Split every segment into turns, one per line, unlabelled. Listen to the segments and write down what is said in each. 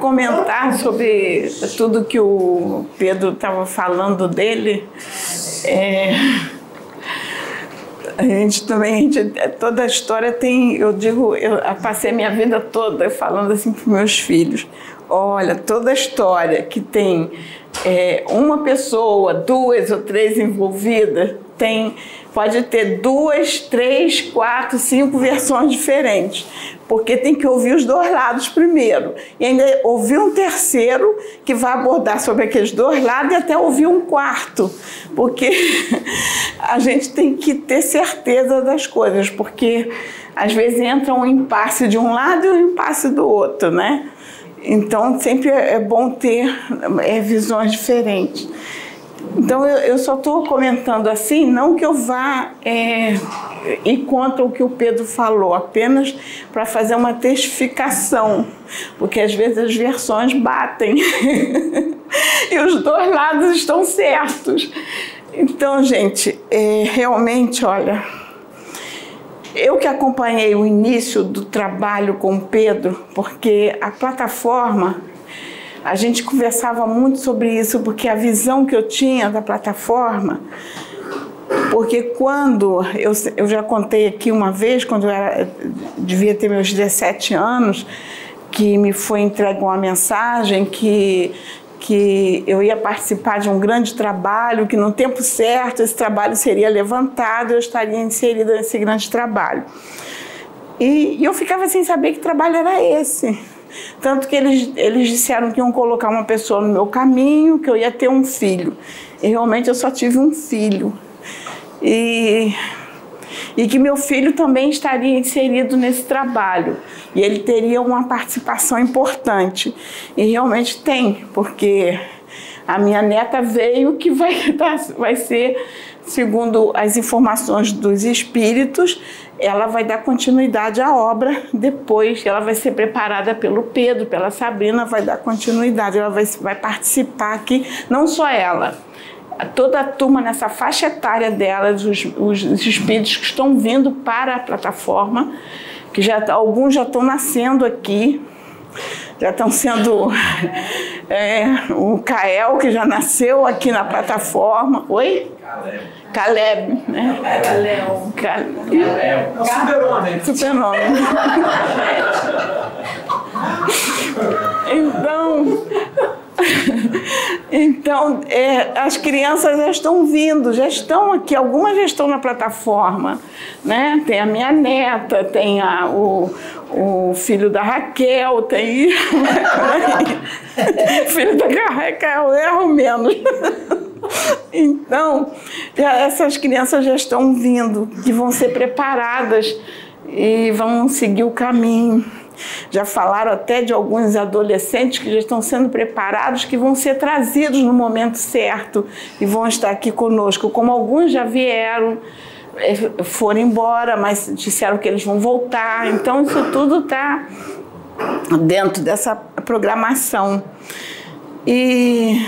comentar sobre tudo que o Pedro estava falando dele. É, a gente também, a gente, toda a história tem, eu digo, eu passei minha vida toda falando assim para meus filhos. Olha, toda a história que tem é, uma pessoa, duas ou três envolvidas, tem, pode ter duas, três, quatro, cinco versões diferentes, porque tem que ouvir os dois lados primeiro. E ainda ouvir um terceiro que vai abordar sobre aqueles dois lados e até ouvir um quarto, porque a gente tem que ter certeza das coisas, porque às vezes entra um impasse de um lado e um impasse do outro, né? Então sempre é bom ter é, visões diferentes. Então eu, eu só estou comentando assim, não que eu vá é, ir contra o que o Pedro falou, apenas para fazer uma testificação, porque às vezes as versões batem e os dois lados estão certos. Então, gente, é, realmente, olha, eu que acompanhei o início do trabalho com o Pedro, porque a plataforma a gente conversava muito sobre isso, porque a visão que eu tinha da plataforma, porque quando, eu, eu já contei aqui uma vez, quando eu era, devia ter meus 17 anos, que me foi entregue uma mensagem que que eu ia participar de um grande trabalho, que no tempo certo esse trabalho seria levantado, eu estaria inserida nesse grande trabalho. E, e eu ficava sem saber que trabalho era esse. Tanto que eles, eles disseram que iam colocar uma pessoa no meu caminho, que eu ia ter um filho. E realmente eu só tive um filho. E, e que meu filho também estaria inserido nesse trabalho. E ele teria uma participação importante. E realmente tem, porque a minha neta veio que vai, vai ser, segundo as informações dos espíritos, ela vai dar continuidade à obra depois, ela vai ser preparada pelo Pedro, pela Sabrina, vai dar continuidade, ela vai, vai participar aqui, não só ela, toda a turma nessa faixa etária dela, os, os espíritos que estão vindo para a plataforma, que já alguns já estão nascendo aqui, já estão sendo é, o Kael, que já nasceu aqui na plataforma. Oi? Caleb, né? Caleb. Caleb. Super-homem. Super-homem. então, então é, as crianças já estão vindo, já estão aqui, algumas já estão na plataforma, né? Tem a minha neta, tem a, o, o filho da Raquel, tem filho da Raquel, erro menos. Então, essas crianças já estão vindo, que vão ser preparadas e vão seguir o caminho. Já falaram até de alguns adolescentes que já estão sendo preparados, que vão ser trazidos no momento certo e vão estar aqui conosco, como alguns já vieram, eh, foram embora, mas disseram que eles vão voltar. Então, isso tudo está dentro dessa programação. E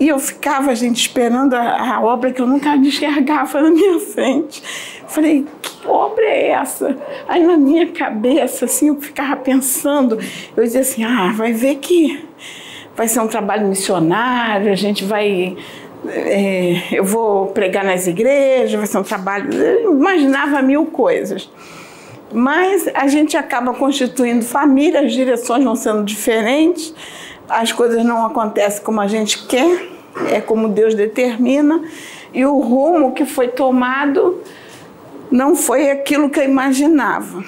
e eu ficava, gente, esperando a, a obra que eu nunca enxergava na minha frente. Falei, obra é essa? Aí na minha cabeça, assim, eu ficava pensando, eu dizia assim, ah, vai ver que vai ser um trabalho missionário, a gente vai. É, eu vou pregar nas igrejas, vai ser um trabalho. Eu imaginava mil coisas. Mas a gente acaba constituindo família, as direções vão sendo diferentes as coisas não acontecem como a gente quer, é como Deus determina, e o rumo que foi tomado não foi aquilo que eu imaginava.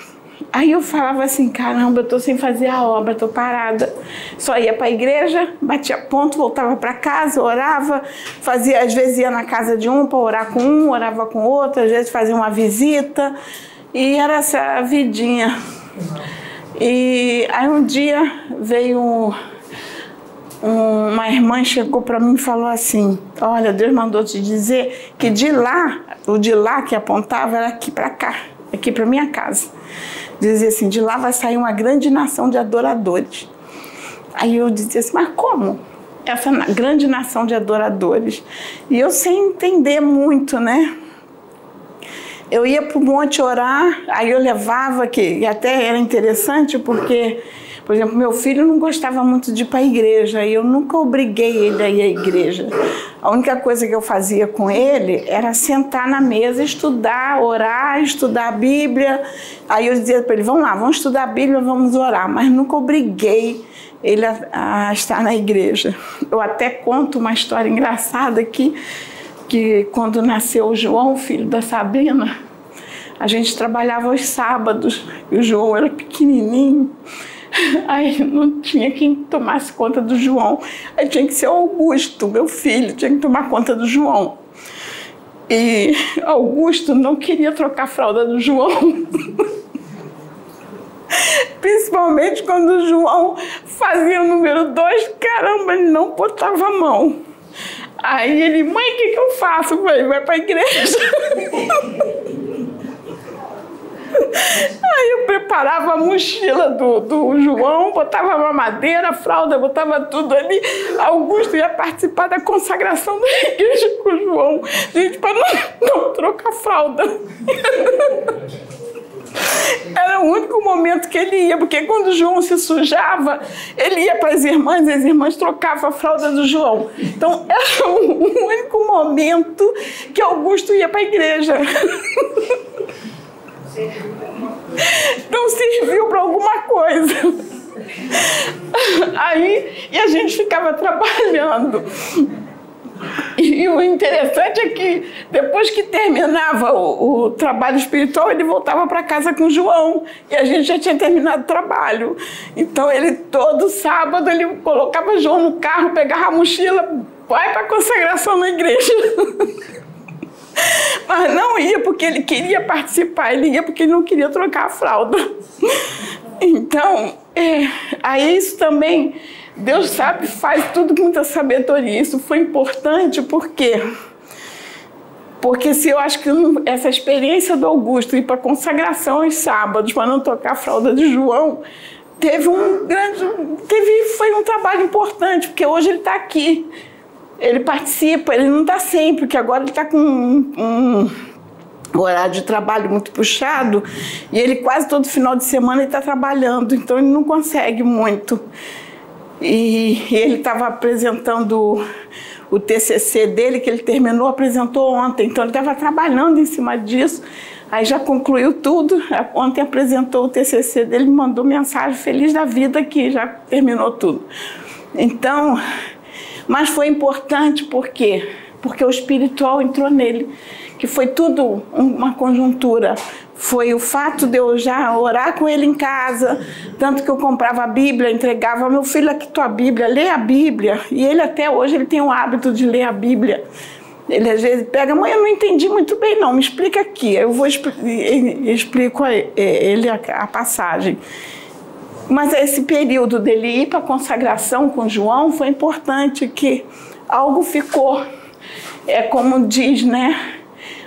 Aí eu falava assim, caramba, eu tô sem fazer a obra, tô parada. Só ia para a igreja, batia ponto, voltava para casa, orava, fazia, às vezes ia na casa de um para orar com um, orava com outro, às vezes fazia uma visita, e era essa vidinha. E aí um dia veio uma irmã chegou para mim e falou assim: Olha, Deus mandou te dizer que de lá, o de lá que apontava era aqui para cá, aqui para minha casa. Dizia assim: de lá vai sair uma grande nação de adoradores. Aí eu dizia assim: Mas como? Essa grande nação de adoradores. E eu sem entender muito, né? eu ia para o monte orar, aí eu levava, que até era interessante porque, por exemplo, meu filho não gostava muito de ir para a igreja, e eu nunca obriguei ele a ir à igreja. A única coisa que eu fazia com ele era sentar na mesa, estudar, orar, estudar a Bíblia. Aí eu dizia para ele: vamos lá, vamos estudar a Bíblia, vamos orar, mas nunca obriguei ele a, a estar na igreja. Eu até conto uma história engraçada aqui que quando nasceu o João, filho da Sabrina, a gente trabalhava aos sábados e o João era pequenininho. Aí não tinha quem tomasse conta do João. Aí tinha que ser o Augusto, meu filho, tinha que tomar conta do João. E Augusto não queria trocar a fralda do João. Principalmente quando o João fazia o número dois, caramba, ele não botava a mão. Aí ele, mãe, o que, que eu faço? Eu vai para a igreja. Preparava a mochila do, do João, botava mamadeira, fralda, botava tudo ali. Augusto ia participar da consagração da igreja com o João. Gente, para não, não trocar fralda. Era o único momento que ele ia, porque quando o João se sujava, ele ia para as irmãs, e as irmãs trocavam a fralda do João. Então era o único momento que Augusto ia para a igreja. Não serviu para alguma coisa. Aí, e a gente ficava trabalhando. E, o interessante é que depois que terminava o, o trabalho espiritual, ele voltava para casa com o João. E a gente já tinha terminado o trabalho. Então ele todo sábado ele colocava João no carro, pegava a mochila, vai para a consagração na igreja. Mas não ia porque ele queria participar, ele ia porque ele não queria trocar a fralda. Então, é, aí isso também Deus sabe, faz tudo com muita sabedoria. Isso foi importante porque porque se eu acho que essa experiência do Augusto ir para consagração aos sábados para não tocar a fralda de João teve um grande teve foi um trabalho importante porque hoje ele está aqui ele participa ele não está sempre porque agora ele está com um, um horário de trabalho muito puxado e ele quase todo final de semana está trabalhando então ele não consegue muito e, ele estava apresentando o TCC dele, que ele terminou, apresentou ontem. Então, ele estava trabalhando em cima disso. Aí já concluiu tudo. Ontem apresentou o TCC dele, mandou mensagem feliz da vida que já terminou tudo. Então, mas foi importante porque porque o espiritual entrou nele, que foi tudo uma conjuntura foi o fato de eu já orar com ele em casa, tanto que eu comprava a Bíblia, entregava, meu filho, aqui tua Bíblia, lê a Bíblia. E ele até hoje ele tem o hábito de ler a Bíblia. Ele às vezes pega, mãe, eu não entendi muito bem não, me explica aqui. Eu vou explico a ele a, a passagem. Mas esse período dele ir para a consagração com João foi importante, que algo ficou, é como diz, né?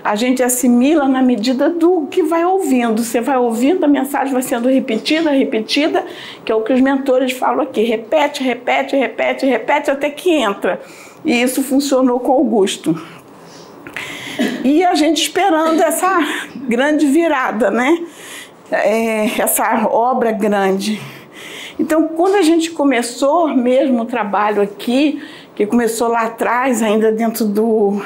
a gente assimila na medida do que vai ouvindo. Você vai ouvindo, a mensagem vai sendo repetida, repetida, que é o que os mentores falam aqui. Repete, repete, repete, repete até que entra. E isso funcionou com Augusto. E a gente esperando essa grande virada, né? É, essa obra grande. Então, quando a gente começou mesmo o trabalho aqui, que começou lá atrás, ainda dentro do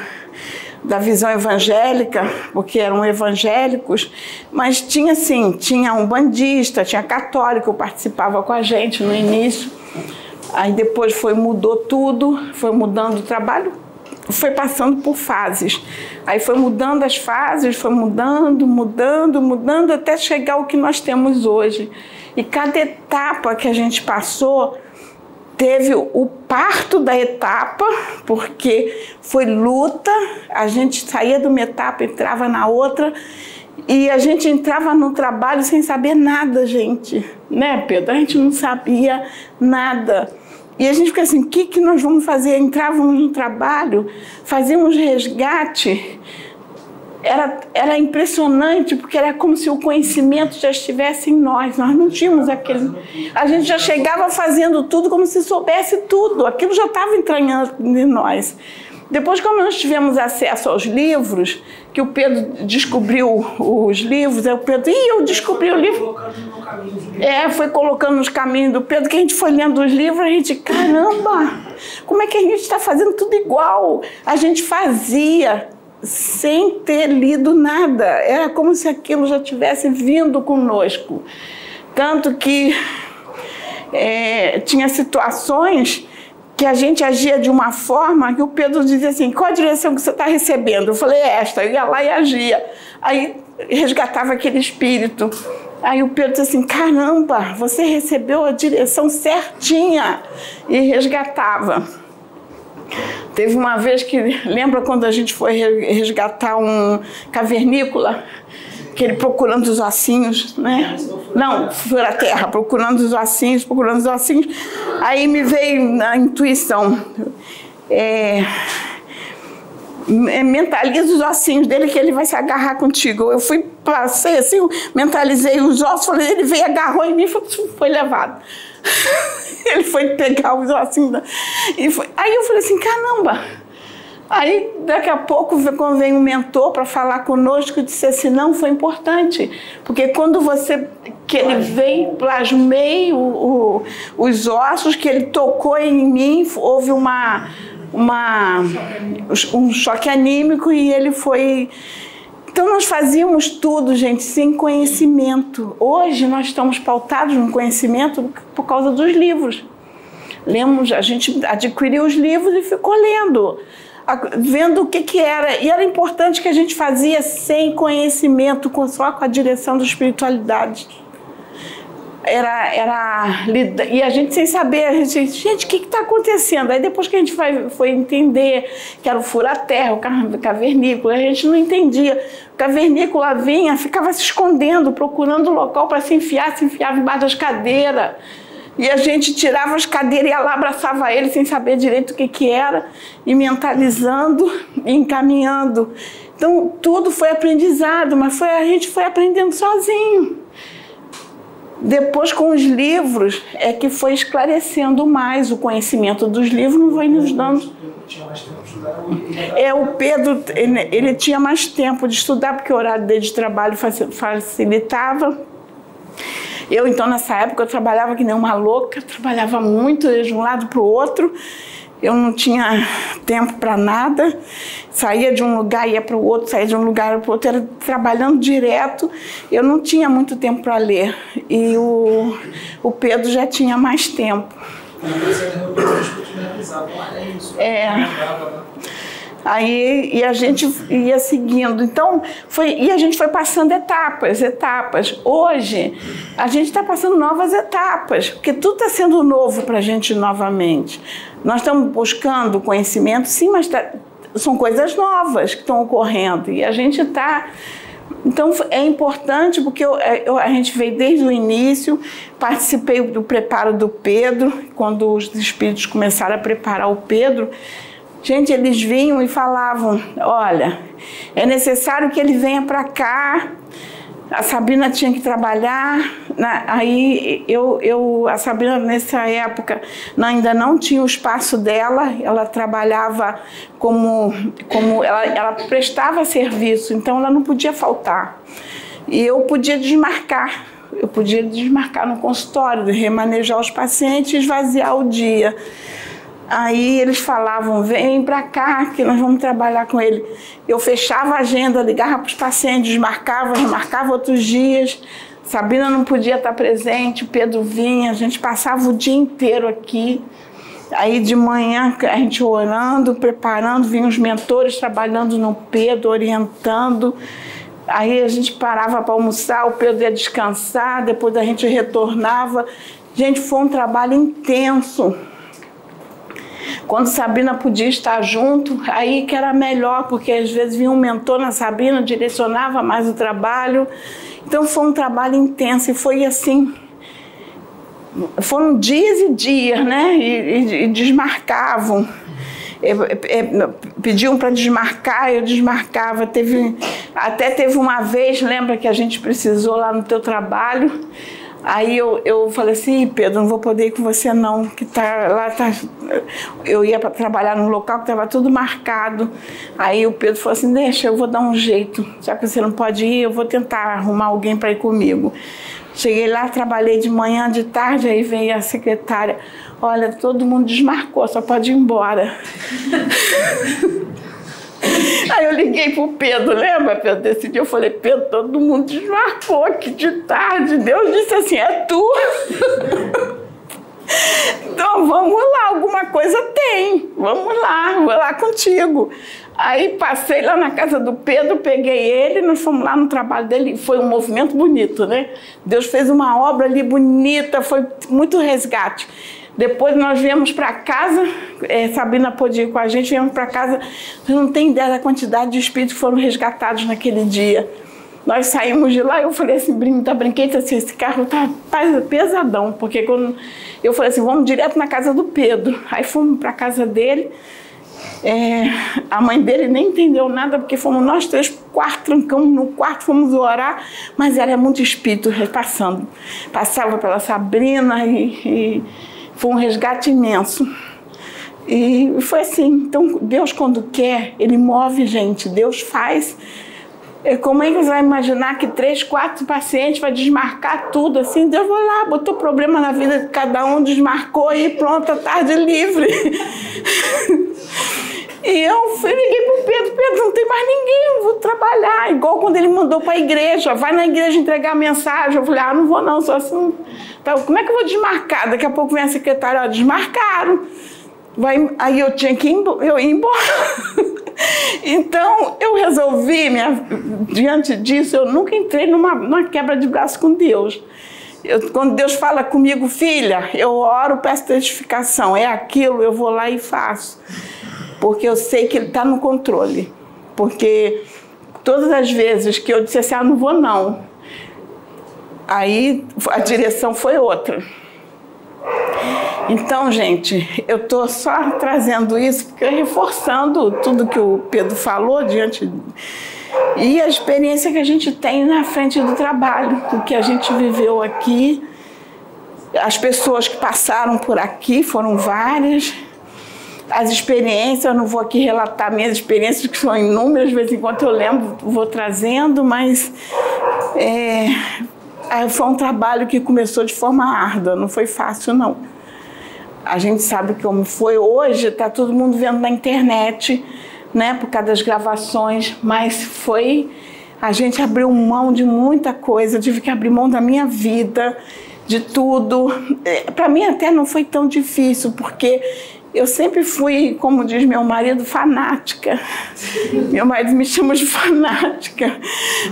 da visão evangélica, porque eram evangélicos, mas tinha assim, tinha um bandista, tinha católico, participava com a gente no início. Aí depois foi mudou tudo, foi mudando o trabalho, foi passando por fases. Aí foi mudando as fases, foi mudando, mudando, mudando até chegar ao que nós temos hoje. E cada etapa que a gente passou, teve o parto da etapa, porque foi luta, a gente saía de uma etapa, entrava na outra, e a gente entrava no trabalho sem saber nada, gente. Né, Pedro? A gente não sabia nada. E a gente fica assim, o que, que nós vamos fazer? Entrávamos no trabalho, fazíamos resgate, era, era impressionante, porque era como se o conhecimento já estivesse em nós. Nós não tínhamos aquele. A gente já chegava fazendo tudo como se soubesse tudo. Aquilo já estava entranhando em nós. Depois, quando nós tivemos acesso aos livros, que o Pedro descobriu os livros, aí o Pedro, ih, eu descobri o livro. É, foi colocando nos caminhos do Pedro, que a gente foi lendo os livros, a gente, caramba, como é que a gente está fazendo tudo igual? A gente fazia sem ter lido nada. Era como se aquilo já tivesse vindo conosco. Tanto que é, tinha situações que a gente agia de uma forma que o Pedro dizia assim: qual a direção que você está recebendo? Eu falei: é esta. Eu ia lá e agia. Aí resgatava aquele espírito. Aí o Pedro disse assim: caramba, você recebeu a direção certinha. E resgatava. Teve uma vez que, lembra quando a gente foi resgatar um cavernícola? Que ele procurando os ossinhos, né? Não, foi a terra, procurando os ossinhos, procurando os ossinhos. Aí me veio na intuição. É, mentaliza os ossinhos dele que ele vai se agarrar contigo. Eu fui, passei assim, mentalizei os ossos, falei, ele veio, agarrou em mim e foi levado. ele foi pegar os ossinhos. E foi. Aí eu falei assim, caramba. Aí, daqui a pouco, vem um mentor para falar conosco, disse assim, não, foi importante. Porque quando você, que ele veio, plasmei o, o, os ossos, que ele tocou em mim, houve uma, uma, um choque anímico e ele foi então nós fazíamos tudo, gente, sem conhecimento. Hoje nós estamos pautados no conhecimento por causa dos livros. Lemos, a gente adquiriu os livros e ficou lendo, vendo o que, que era. E era importante que a gente fazia sem conhecimento, só com a direção da espiritualidade era, era e a gente sem saber, a gente, gente, o que está acontecendo? Aí depois que a gente foi, foi entender que era o fura-terra, o cavernícola, a gente não entendia. O cavernícola vinha, ficava se escondendo, procurando local para se enfiar, se enfiava embaixo das cadeiras. E a gente tirava as cadeiras e ia lá, abraçava ele sem saber direito o que, que era, e mentalizando e encaminhando. Então, tudo foi aprendizado, mas foi, a gente foi aprendendo sozinho. Depois, com os livros, é que foi esclarecendo mais o conhecimento dos livros, não foi nos dando. É, o Pedro, ele, ele tinha mais tempo de estudar, porque o horário dele de trabalho facilitava. Eu, então, nessa época, eu trabalhava que nem uma louca, trabalhava muito de um lado para o outro eu não tinha tempo para nada, saía de um lugar, ia para o outro, saía de um lugar para o outro, era trabalhando direto, eu não tinha muito tempo para ler. E o, o Pedro já tinha mais tempo. É. Aí e a gente ia seguindo. Então, foi, e a gente foi passando etapas, etapas. Hoje, a gente está passando novas etapas, porque tudo está sendo novo para a gente novamente. Nós estamos buscando conhecimento, sim, mas tá, são coisas novas que estão ocorrendo. E a gente está. Então é importante porque eu, eu, a gente veio desde o início, participei do preparo do Pedro, quando os espíritos começaram a preparar o Pedro. Gente, eles vinham e falavam: olha, é necessário que ele venha para cá. A Sabrina tinha que trabalhar. Né? Aí eu, eu, a Sabrina nessa época ainda não tinha o espaço dela. Ela trabalhava como, como ela, ela prestava serviço, então ela não podia faltar. E eu podia desmarcar. Eu podia desmarcar no consultório, remanejar os pacientes esvaziar o dia. Aí eles falavam: vem para cá que nós vamos trabalhar com ele. Eu fechava a agenda, ligava para os pacientes, marcava, marcava outros dias. Sabina não podia estar presente, Pedro vinha, a gente passava o dia inteiro aqui. Aí de manhã a gente orando, preparando, vinham os mentores trabalhando no Pedro, orientando. Aí a gente parava para almoçar, o Pedro ia descansar, depois a gente retornava. Gente, foi um trabalho intenso quando Sabrina podia estar junto, aí que era melhor, porque às vezes vinha um mentor na Sabrina, direcionava mais o trabalho. Então foi um trabalho intenso e foi assim. Foram dias e dias, né? E, e, e desmarcavam. Pediam para desmarcar, eu desmarcava. Teve, até teve uma vez, lembra que a gente precisou lá no teu trabalho? Aí eu, eu falei assim, Pedro, não vou poder ir com você não, que tá lá tá. Eu ia para trabalhar num local que estava tudo marcado. Aí o Pedro falou assim, deixa, eu vou dar um jeito. Já que você não pode ir, eu vou tentar arrumar alguém para ir comigo. Cheguei lá, trabalhei de manhã, de tarde, aí veio a secretária. Olha, todo mundo desmarcou, só pode ir embora. Aí eu liguei pro Pedro, lembra, Pedro? Desse dia eu falei, Pedro, todo mundo desmarcou aqui de tarde. Deus disse assim, é tu. então vamos lá, alguma coisa tem. Vamos lá, vou lá contigo. Aí passei lá na casa do Pedro, peguei ele, nós fomos lá no trabalho dele. Foi um movimento bonito, né? Deus fez uma obra ali bonita, foi muito resgate. Depois nós viemos para casa, é, Sabrina pôde ir com a gente, viemos para casa. Você não tem ideia da quantidade de espíritos que foram resgatados naquele dia. Nós saímos de lá e eu falei assim, tá brinquei assim, esse carro tá pesadão, porque quando eu falei assim, vamos direto na casa do Pedro. Aí fomos para casa dele. É, a mãe dele nem entendeu nada, porque fomos nós três, quarto, trancamos no quarto, fomos orar, mas era muito espírito repassando. Passava pela Sabrina e, e foi um resgate imenso. E foi assim. Então, Deus, quando quer, Ele move gente. Deus faz. É, como é que você vai imaginar que três, quatro pacientes vai desmarcar tudo assim? Deus vai lá, botou problema na vida de cada um, desmarcou e pronto, a tarde livre. E eu fui, liguei pro Pedro, Pedro, não tem mais ninguém, eu vou trabalhar. Igual quando ele mandou para a igreja, vai na igreja entregar a mensagem. Eu falei, ah, não vou não, só assim. Então, como é que eu vou desmarcar? Daqui a pouco vem a secretária, ó, desmarcaram. Vai, aí eu tinha que ir, eu ir embora. então, eu resolvi, minha, diante disso, eu nunca entrei numa, numa quebra de braço com Deus. Eu, quando Deus fala comigo, filha, eu oro, peço testificação, é aquilo, eu vou lá e faço porque eu sei que ele está no controle. Porque todas as vezes que eu disse assim, ah, não vou não, aí a direção foi outra. Então, gente, eu estou só trazendo isso porque reforçando tudo que o Pedro falou diante e a experiência que a gente tem na frente do trabalho, o que a gente viveu aqui, as pessoas que passaram por aqui foram várias as experiências, eu não vou aqui relatar minhas experiências, que são inúmeras, de vez em quando eu lembro, vou trazendo, mas é, foi um trabalho que começou de forma árdua, não foi fácil, não. A gente sabe como foi hoje, está todo mundo vendo na internet, né, por causa das gravações, mas foi. A gente abriu mão de muita coisa, tive que abrir mão da minha vida, de tudo. É, Para mim, até não foi tão difícil, porque eu sempre fui, como diz meu marido, fanática. Meu marido me chama de fanática,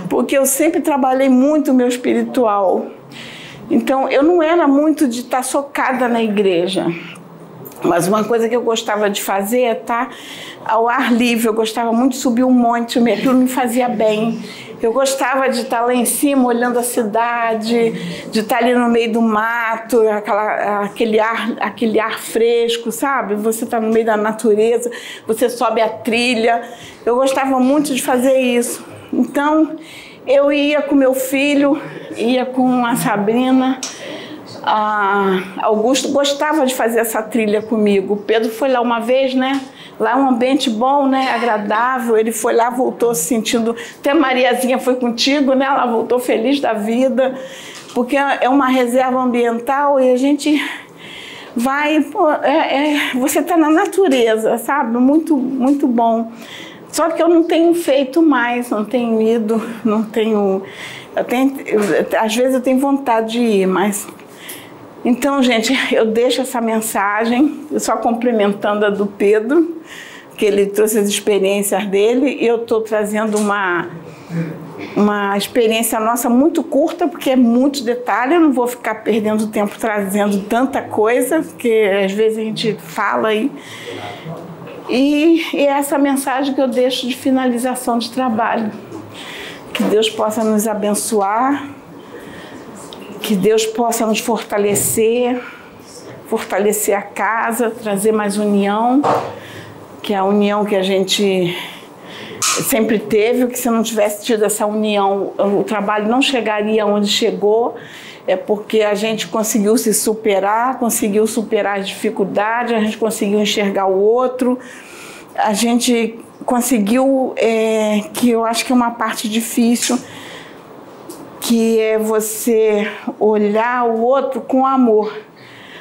porque eu sempre trabalhei muito o meu espiritual. Então, eu não era muito de estar socada na igreja. Mas uma coisa que eu gostava de fazer é estar ao ar livre. Eu gostava muito de subir um monte, aquilo me fazia bem. Eu gostava de estar lá em cima olhando a cidade, de estar ali no meio do mato, aquela, aquele, ar, aquele ar fresco, sabe? Você está no meio da natureza, você sobe a trilha. Eu gostava muito de fazer isso. Então, eu ia com meu filho, ia com a Sabrina. A Augusto gostava de fazer essa trilha comigo. Pedro foi lá uma vez, né? Lá é um ambiente bom, né? Agradável. Ele foi lá, voltou se sentindo. Até Mariazinha foi contigo, né? Ela voltou feliz da vida, porque é uma reserva ambiental e a gente vai. Pô, é, é, você está na natureza, sabe? Muito, muito bom. Só que eu não tenho feito mais, não tenho ido, não tenho. Eu tenho às vezes eu tenho vontade de ir, mas então, gente, eu deixo essa mensagem, só complementando a do Pedro, que ele trouxe as experiências dele, e eu estou trazendo uma, uma experiência nossa muito curta, porque é muito detalhe, eu não vou ficar perdendo tempo trazendo tanta coisa, porque às vezes a gente fala aí. E, e é essa mensagem que eu deixo de finalização de trabalho. Que Deus possa nos abençoar que Deus possa nos fortalecer, fortalecer a casa, trazer mais união, que é a união que a gente sempre teve, que se não tivesse tido essa união, o trabalho não chegaria onde chegou. é porque a gente conseguiu se superar, conseguiu superar as dificuldades, a gente conseguiu enxergar o outro, a gente conseguiu, é, que eu acho que é uma parte difícil, que é você olhar o outro com amor,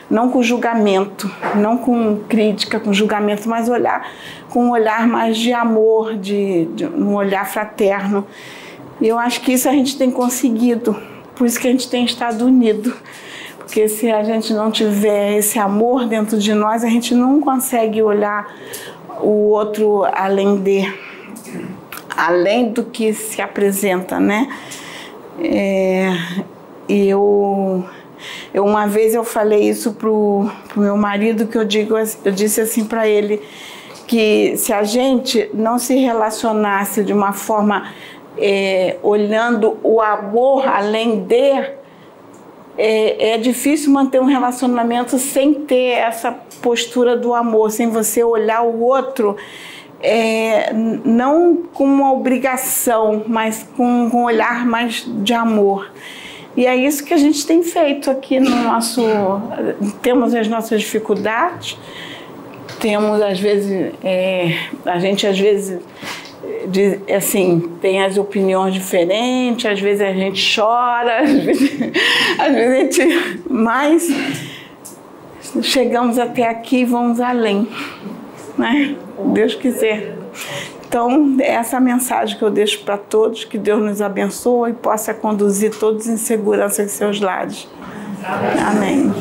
não com julgamento, não com crítica, com julgamento, mas olhar com um olhar mais de amor, de, de um olhar fraterno. E eu acho que isso a gente tem conseguido, por isso que a gente tem estado unido. Porque se a gente não tiver esse amor dentro de nós, a gente não consegue olhar o outro além de, além do que se apresenta, né? É, eu, eu uma vez eu falei isso pro, pro meu marido que eu digo, eu disse assim para ele que se a gente não se relacionasse de uma forma é, olhando o amor além de é, é, difícil manter um relacionamento sem ter essa postura do amor, sem você olhar o outro é, não com uma obrigação, mas com, com um olhar mais de amor. E é isso que a gente tem feito aqui no nosso. Temos as nossas dificuldades, temos às vezes. É, a gente às vezes. Assim, tem as opiniões diferentes, às vezes a gente chora, às vezes, às vezes a gente. Mas chegamos até aqui e vamos além. Né? Deus quiser. Então, é essa mensagem que eu deixo para todos, que Deus nos abençoe e possa conduzir todos em segurança em seus lares. Amém.